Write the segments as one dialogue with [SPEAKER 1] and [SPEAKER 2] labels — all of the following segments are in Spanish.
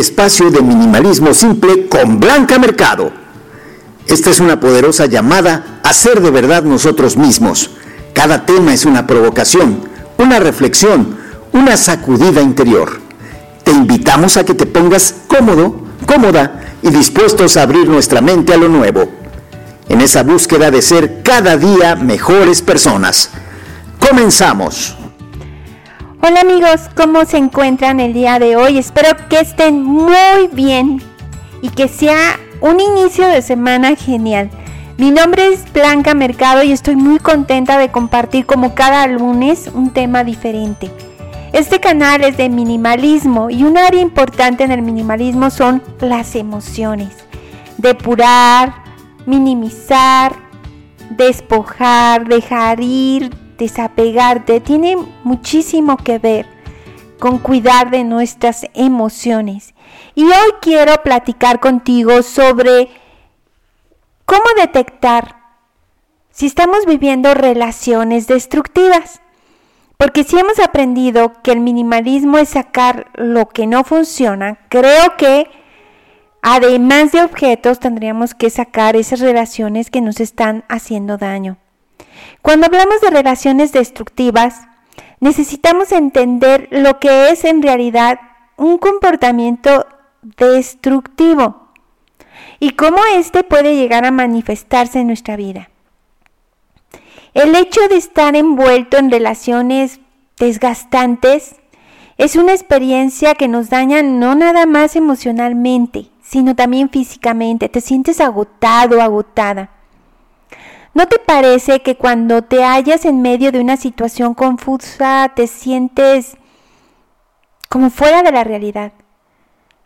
[SPEAKER 1] Espacio de minimalismo simple con Blanca Mercado. Esta es una poderosa llamada a ser de verdad nosotros mismos. Cada tema es una provocación, una reflexión, una sacudida interior. Te invitamos a que te pongas cómodo, cómoda y dispuestos a abrir nuestra mente a lo nuevo. En esa búsqueda de ser cada día mejores personas. Comenzamos.
[SPEAKER 2] Hola amigos, ¿cómo se encuentran el día de hoy? Espero que estén muy bien y que sea un inicio de semana genial. Mi nombre es Blanca Mercado y estoy muy contenta de compartir como cada lunes un tema diferente. Este canal es de minimalismo y un área importante en el minimalismo son las emociones. Depurar, minimizar, despojar, dejar ir, desapegarte tiene muchísimo que ver con cuidar de nuestras emociones. Y hoy quiero platicar contigo sobre cómo detectar si estamos viviendo relaciones destructivas. Porque si hemos aprendido que el minimalismo es sacar lo que no funciona, creo que además de objetos tendríamos que sacar esas relaciones que nos están haciendo daño. Cuando hablamos de relaciones destructivas, necesitamos entender lo que es en realidad un comportamiento destructivo y cómo éste puede llegar a manifestarse en nuestra vida. El hecho de estar envuelto en relaciones desgastantes es una experiencia que nos daña no nada más emocionalmente, sino también físicamente. Te sientes agotado, agotada. ¿No te parece que cuando te hallas en medio de una situación confusa te sientes como fuera de la realidad?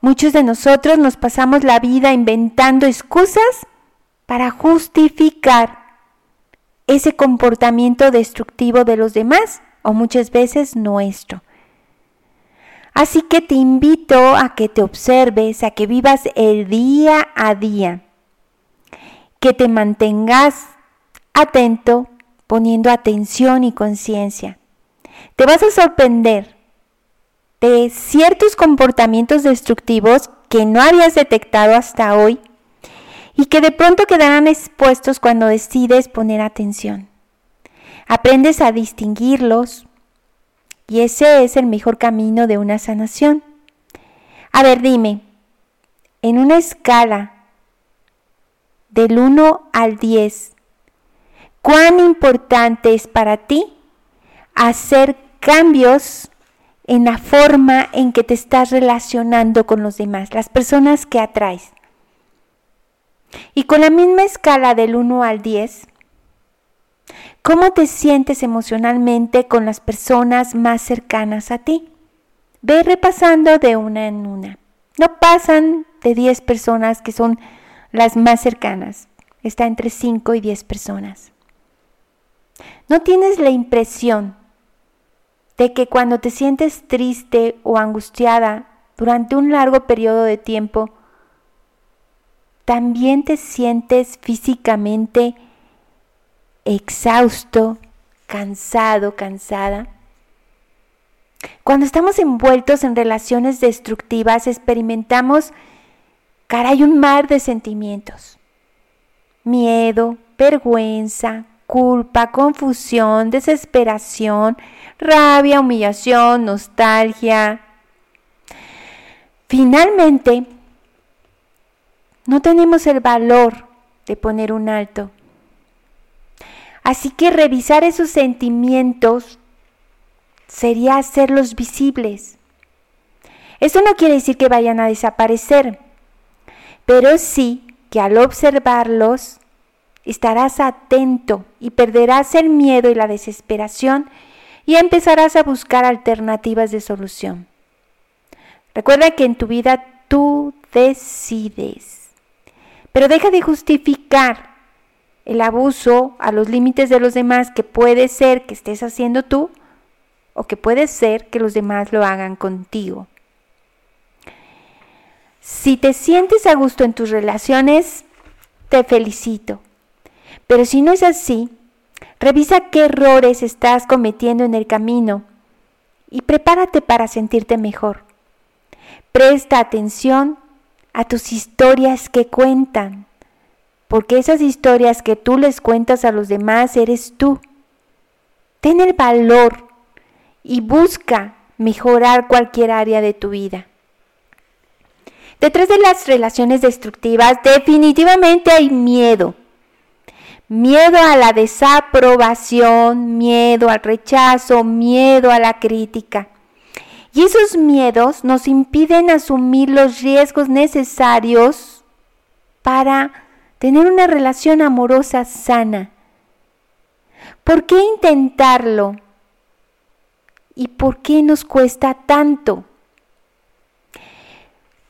[SPEAKER 2] Muchos de nosotros nos pasamos la vida inventando excusas para justificar ese comportamiento destructivo de los demás o muchas veces nuestro. Así que te invito a que te observes, a que vivas el día a día, que te mantengas atento, poniendo atención y conciencia. Te vas a sorprender de ciertos comportamientos destructivos que no habías detectado hasta hoy y que de pronto quedarán expuestos cuando decides poner atención. Aprendes a distinguirlos y ese es el mejor camino de una sanación. A ver, dime, en una escala del 1 al 10, cuán importante es para ti hacer cambios en la forma en que te estás relacionando con los demás, las personas que atraes. Y con la misma escala del 1 al 10, ¿cómo te sientes emocionalmente con las personas más cercanas a ti? Ve repasando de una en una. No pasan de 10 personas que son las más cercanas. Está entre 5 y 10 personas. ¿No tienes la impresión de que cuando te sientes triste o angustiada durante un largo periodo de tiempo, también te sientes físicamente exhausto, cansado, cansada? Cuando estamos envueltos en relaciones destructivas, experimentamos, caray, un mar de sentimientos. Miedo, vergüenza, culpa, confusión, desesperación, rabia, humillación, nostalgia. Finalmente, no tenemos el valor de poner un alto. Así que revisar esos sentimientos sería hacerlos visibles. Eso no quiere decir que vayan a desaparecer, pero sí que al observarlos estarás atento y perderás el miedo y la desesperación y empezarás a buscar alternativas de solución. Recuerda que en tu vida tú decides, pero deja de justificar el abuso a los límites de los demás que puede ser que estés haciendo tú o que puede ser que los demás lo hagan contigo. Si te sientes a gusto en tus relaciones, te felicito. Pero si no es así, revisa qué errores estás cometiendo en el camino y prepárate para sentirte mejor. Presta atención a tus historias que cuentan, porque esas historias que tú les cuentas a los demás eres tú. Ten el valor y busca mejorar cualquier área de tu vida. Detrás de las relaciones destructivas definitivamente hay miedo. Miedo a la desaprobación, miedo al rechazo, miedo a la crítica. Y esos miedos nos impiden asumir los riesgos necesarios para tener una relación amorosa sana. ¿Por qué intentarlo? ¿Y por qué nos cuesta tanto?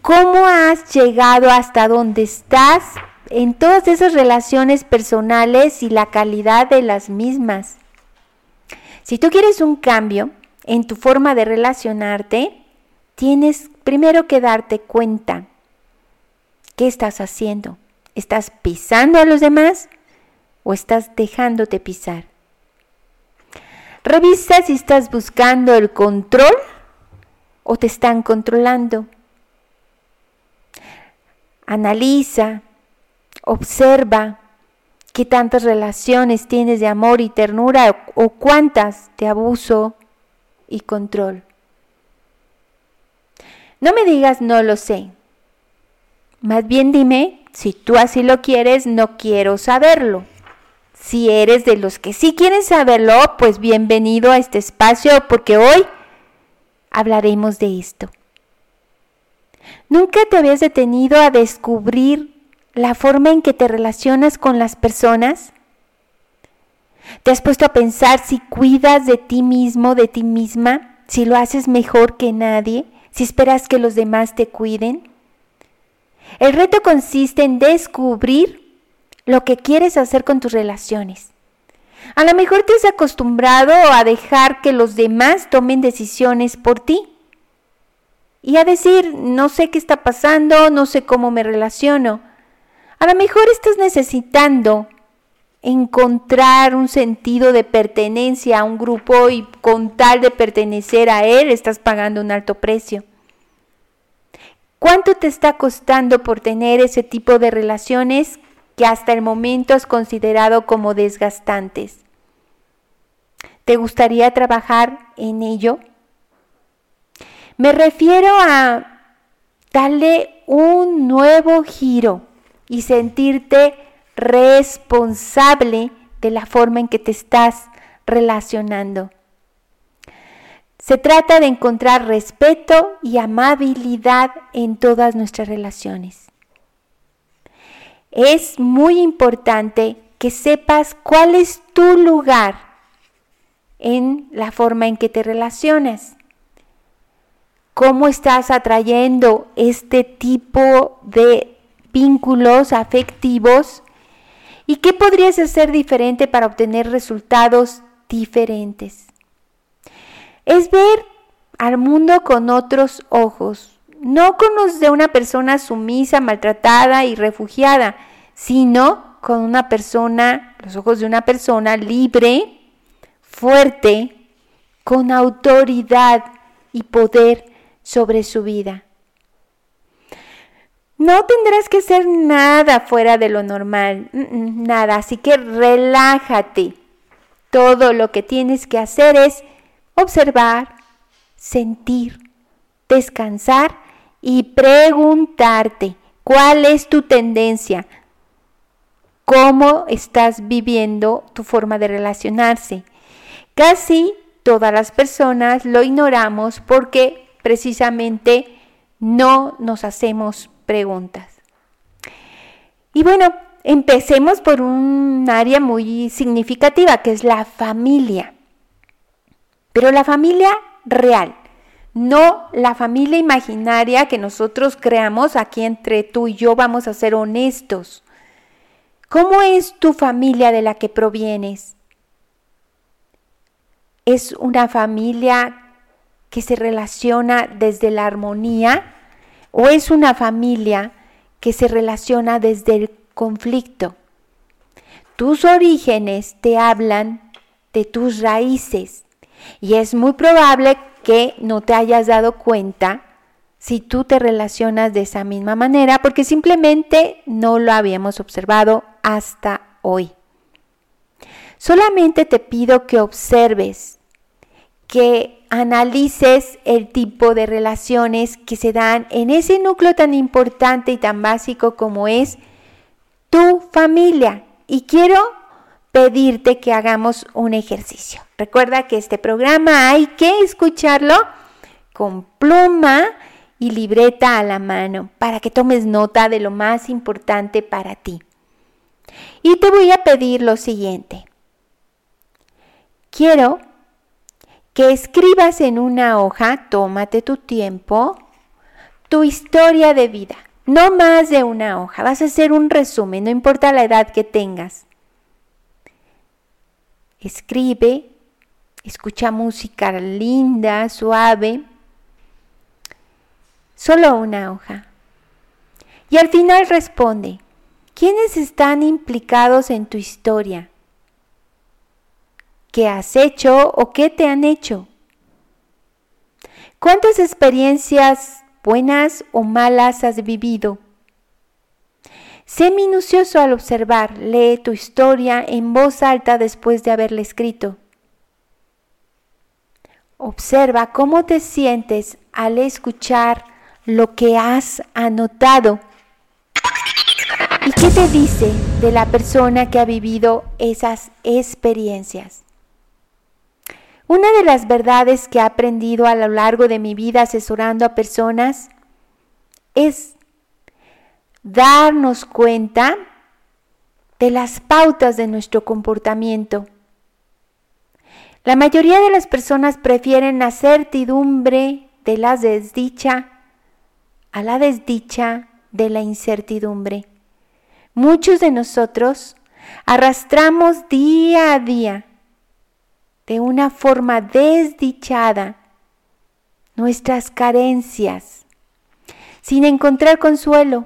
[SPEAKER 2] ¿Cómo has llegado hasta donde estás en todas esas relaciones personales y la calidad de las mismas? Si tú quieres un cambio en tu forma de relacionarte, tienes primero que darte cuenta qué estás haciendo. ¿Estás pisando a los demás o estás dejándote pisar? Revisa si estás buscando el control o te están controlando. Analiza, observa qué tantas relaciones tienes de amor y ternura o cuántas de abuso y control. No me digas no lo sé. Más bien dime, si tú así lo quieres, no quiero saberlo. Si eres de los que sí quieren saberlo, pues bienvenido a este espacio porque hoy hablaremos de esto. ¿Nunca te habías detenido a descubrir la forma en que te relacionas con las personas? ¿Te has puesto a pensar si cuidas de ti mismo, de ti misma, si lo haces mejor que nadie, si esperas que los demás te cuiden? El reto consiste en descubrir lo que quieres hacer con tus relaciones. A lo mejor te has acostumbrado a dejar que los demás tomen decisiones por ti y a decir, no sé qué está pasando, no sé cómo me relaciono. A lo mejor estás necesitando encontrar un sentido de pertenencia a un grupo y con tal de pertenecer a él estás pagando un alto precio. ¿Cuánto te está costando por tener ese tipo de relaciones que hasta el momento has considerado como desgastantes? ¿Te gustaría trabajar en ello? Me refiero a darle un nuevo giro y sentirte responsable de la forma en que te estás relacionando. Se trata de encontrar respeto y amabilidad en todas nuestras relaciones. Es muy importante que sepas cuál es tu lugar en la forma en que te relacionas cómo estás atrayendo este tipo de vínculos afectivos y qué podrías hacer diferente para obtener resultados diferentes. Es ver al mundo con otros ojos, no con los de una persona sumisa, maltratada y refugiada, sino con una persona, los ojos de una persona libre, fuerte, con autoridad y poder sobre su vida. No tendrás que hacer nada fuera de lo normal, nada, así que relájate. Todo lo que tienes que hacer es observar, sentir, descansar y preguntarte cuál es tu tendencia, cómo estás viviendo tu forma de relacionarse. Casi todas las personas lo ignoramos porque precisamente no nos hacemos preguntas. Y bueno, empecemos por un área muy significativa, que es la familia. Pero la familia real, no la familia imaginaria que nosotros creamos aquí entre tú y yo, vamos a ser honestos. ¿Cómo es tu familia de la que provienes? ¿Es una familia que se relaciona desde la armonía o es una familia que se relaciona desde el conflicto. Tus orígenes te hablan de tus raíces y es muy probable que no te hayas dado cuenta si tú te relacionas de esa misma manera, porque simplemente no lo habíamos observado hasta hoy. Solamente te pido que observes, que analices el tipo de relaciones que se dan en ese núcleo tan importante y tan básico como es tu familia. Y quiero pedirte que hagamos un ejercicio. Recuerda que este programa hay que escucharlo con pluma y libreta a la mano para que tomes nota de lo más importante para ti. Y te voy a pedir lo siguiente. Quiero que escribas en una hoja, tómate tu tiempo, tu historia de vida. No más de una hoja, vas a hacer un resumen, no importa la edad que tengas. Escribe, escucha música linda, suave, solo una hoja. Y al final responde, ¿quiénes están implicados en tu historia? ¿Qué has hecho o qué te han hecho? ¿Cuántas experiencias buenas o malas has vivido? Sé minucioso al observar, lee tu historia en voz alta después de haberla escrito. Observa cómo te sientes al escuchar lo que has anotado. ¿Y qué te dice de la persona que ha vivido esas experiencias? Una de las verdades que he aprendido a lo largo de mi vida asesorando a personas es darnos cuenta de las pautas de nuestro comportamiento. La mayoría de las personas prefieren la certidumbre de la desdicha a la desdicha de la incertidumbre. Muchos de nosotros arrastramos día a día de una forma desdichada nuestras carencias, sin encontrar consuelo.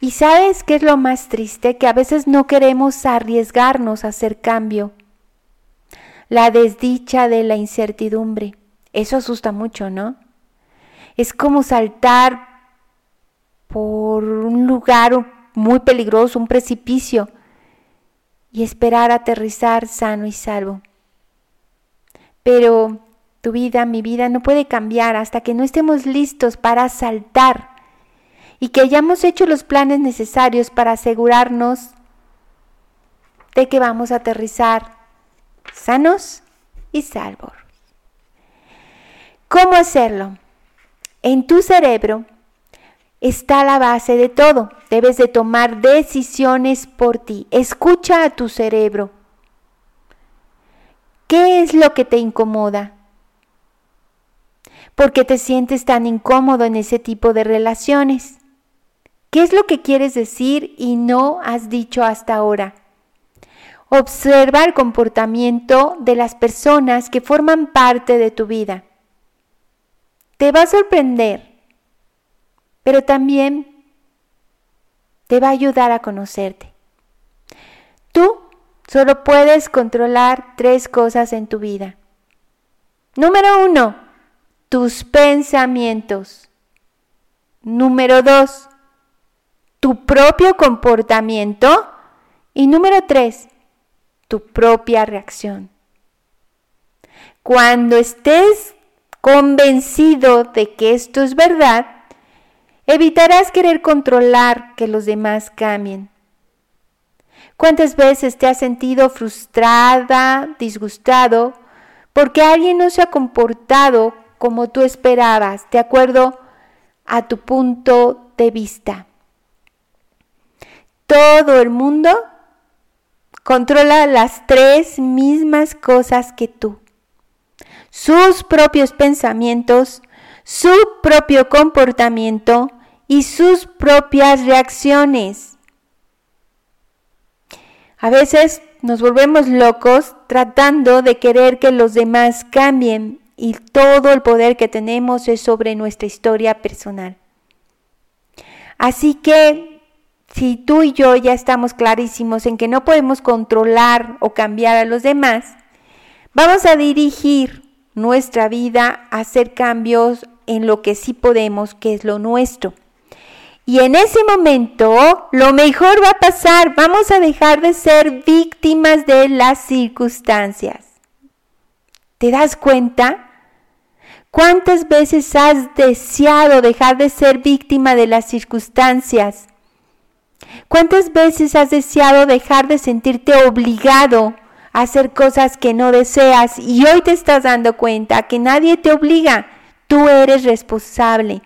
[SPEAKER 2] Y sabes qué es lo más triste? Que a veces no queremos arriesgarnos a hacer cambio. La desdicha de la incertidumbre. Eso asusta mucho, ¿no? Es como saltar por un lugar muy peligroso, un precipicio, y esperar aterrizar sano y salvo. Pero tu vida, mi vida, no puede cambiar hasta que no estemos listos para saltar y que hayamos hecho los planes necesarios para asegurarnos de que vamos a aterrizar sanos y salvos. ¿Cómo hacerlo? En tu cerebro está la base de todo. Debes de tomar decisiones por ti. Escucha a tu cerebro. ¿Qué es lo que te incomoda? ¿Por qué te sientes tan incómodo en ese tipo de relaciones? ¿Qué es lo que quieres decir y no has dicho hasta ahora? Observa el comportamiento de las personas que forman parte de tu vida. Te va a sorprender, pero también te va a ayudar a conocerte. Tú Solo puedes controlar tres cosas en tu vida. Número uno, tus pensamientos. Número dos, tu propio comportamiento. Y número tres, tu propia reacción. Cuando estés convencido de que esto es verdad, evitarás querer controlar que los demás cambien. ¿Cuántas veces te has sentido frustrada, disgustado, porque alguien no se ha comportado como tú esperabas, de acuerdo a tu punto de vista? Todo el mundo controla las tres mismas cosas que tú. Sus propios pensamientos, su propio comportamiento y sus propias reacciones. A veces nos volvemos locos tratando de querer que los demás cambien y todo el poder que tenemos es sobre nuestra historia personal. Así que si tú y yo ya estamos clarísimos en que no podemos controlar o cambiar a los demás, vamos a dirigir nuestra vida a hacer cambios en lo que sí podemos, que es lo nuestro. Y en ese momento lo mejor va a pasar, vamos a dejar de ser víctimas de las circunstancias. ¿Te das cuenta? ¿Cuántas veces has deseado dejar de ser víctima de las circunstancias? ¿Cuántas veces has deseado dejar de sentirte obligado a hacer cosas que no deseas y hoy te estás dando cuenta que nadie te obliga, tú eres responsable?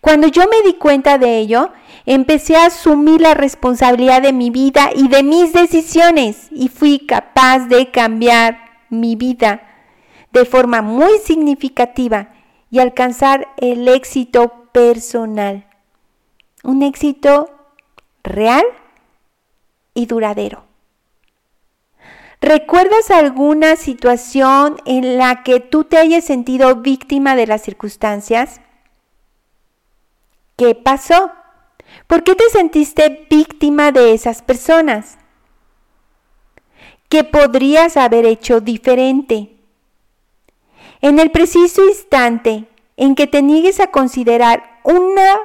[SPEAKER 2] Cuando yo me di cuenta de ello, empecé a asumir la responsabilidad de mi vida y de mis decisiones y fui capaz de cambiar mi vida de forma muy significativa y alcanzar el éxito personal. Un éxito real y duradero. ¿Recuerdas alguna situación en la que tú te hayas sentido víctima de las circunstancias? ¿Qué pasó? ¿Por qué te sentiste víctima de esas personas? ¿Qué podrías haber hecho diferente? En el preciso instante en que te niegues a considerar una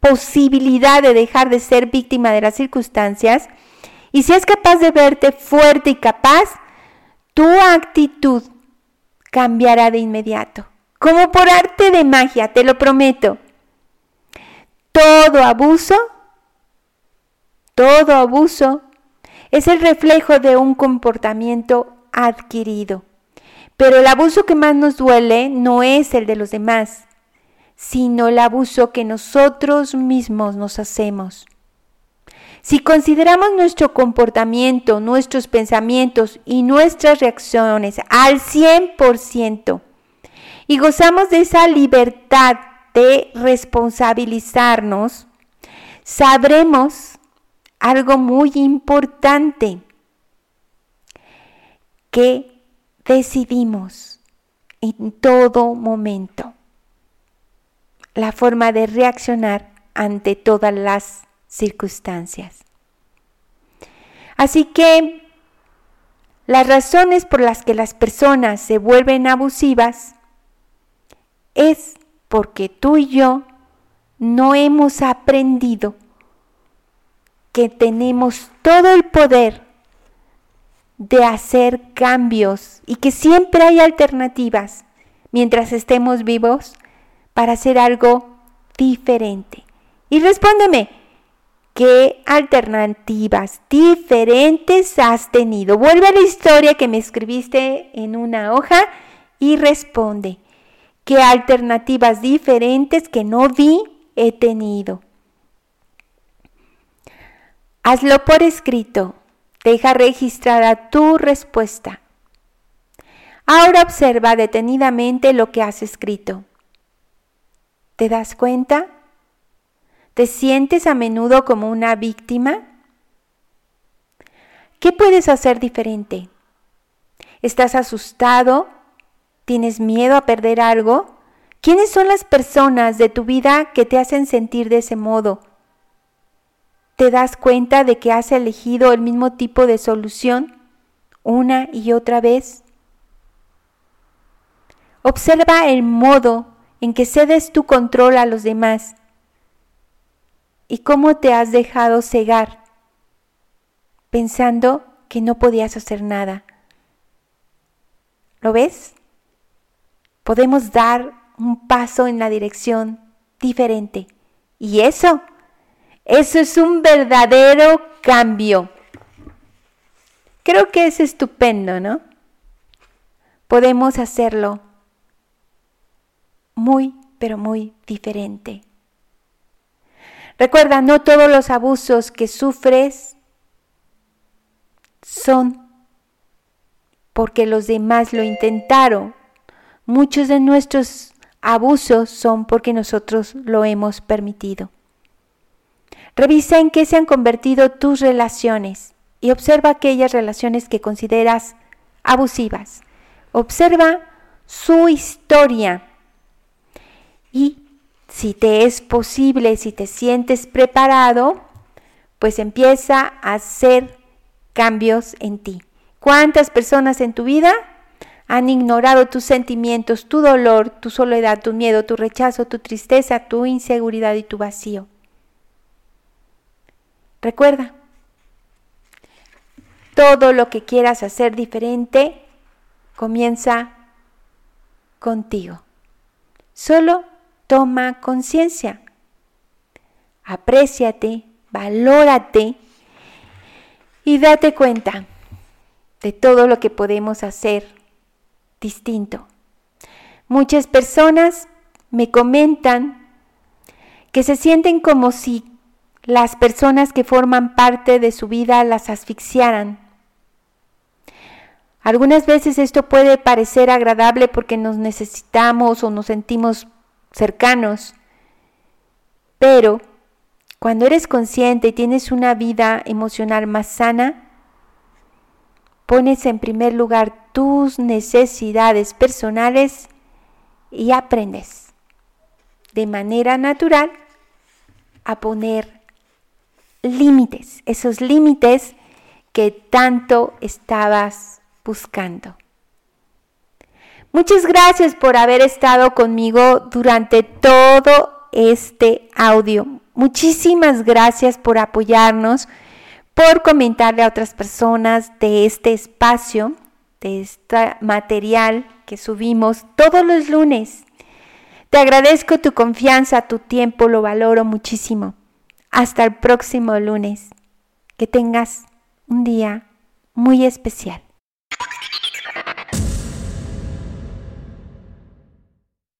[SPEAKER 2] posibilidad de dejar de ser víctima de las circunstancias y seas capaz de verte fuerte y capaz, tu actitud cambiará de inmediato. Como por arte de magia, te lo prometo. Todo abuso, todo abuso es el reflejo de un comportamiento adquirido. Pero el abuso que más nos duele no es el de los demás, sino el abuso que nosotros mismos nos hacemos. Si consideramos nuestro comportamiento, nuestros pensamientos y nuestras reacciones al 100% y gozamos de esa libertad de responsabilizarnos, sabremos algo muy importante, que decidimos en todo momento la forma de reaccionar ante todas las circunstancias. Así que las razones por las que las personas se vuelven abusivas es porque tú y yo no hemos aprendido que tenemos todo el poder de hacer cambios y que siempre hay alternativas mientras estemos vivos para hacer algo diferente. Y respóndeme, ¿qué alternativas diferentes has tenido? Vuelve a la historia que me escribiste en una hoja y responde. ¿Qué alternativas diferentes que no vi he tenido? Hazlo por escrito. Deja registrada tu respuesta. Ahora observa detenidamente lo que has escrito. ¿Te das cuenta? ¿Te sientes a menudo como una víctima? ¿Qué puedes hacer diferente? ¿Estás asustado ¿Tienes miedo a perder algo? ¿Quiénes son las personas de tu vida que te hacen sentir de ese modo? ¿Te das cuenta de que has elegido el mismo tipo de solución una y otra vez? Observa el modo en que cedes tu control a los demás y cómo te has dejado cegar pensando que no podías hacer nada. ¿Lo ves? Podemos dar un paso en la dirección diferente. Y eso, eso es un verdadero cambio. Creo que es estupendo, ¿no? Podemos hacerlo muy, pero muy diferente. Recuerda, no todos los abusos que sufres son porque los demás lo intentaron Muchos de nuestros abusos son porque nosotros lo hemos permitido. Revisa en qué se han convertido tus relaciones y observa aquellas relaciones que consideras abusivas. Observa su historia y si te es posible, si te sientes preparado, pues empieza a hacer cambios en ti. ¿Cuántas personas en tu vida han ignorado tus sentimientos, tu dolor, tu soledad, tu miedo, tu rechazo, tu tristeza, tu inseguridad y tu vacío. Recuerda, todo lo que quieras hacer diferente comienza contigo. Solo toma conciencia. Apréciate, valórate y date cuenta de todo lo que podemos hacer distinto. Muchas personas me comentan que se sienten como si las personas que forman parte de su vida las asfixiaran. Algunas veces esto puede parecer agradable porque nos necesitamos o nos sentimos cercanos, pero cuando eres consciente y tienes una vida emocional más sana, pones en primer lugar tus necesidades personales y aprendes de manera natural a poner límites, esos límites que tanto estabas buscando. Muchas gracias por haber estado conmigo durante todo este audio. Muchísimas gracias por apoyarnos, por comentarle a otras personas de este espacio, de este material que subimos todos los lunes. Te agradezco tu confianza, tu tiempo, lo valoro muchísimo. Hasta el próximo lunes. Que tengas un día muy especial.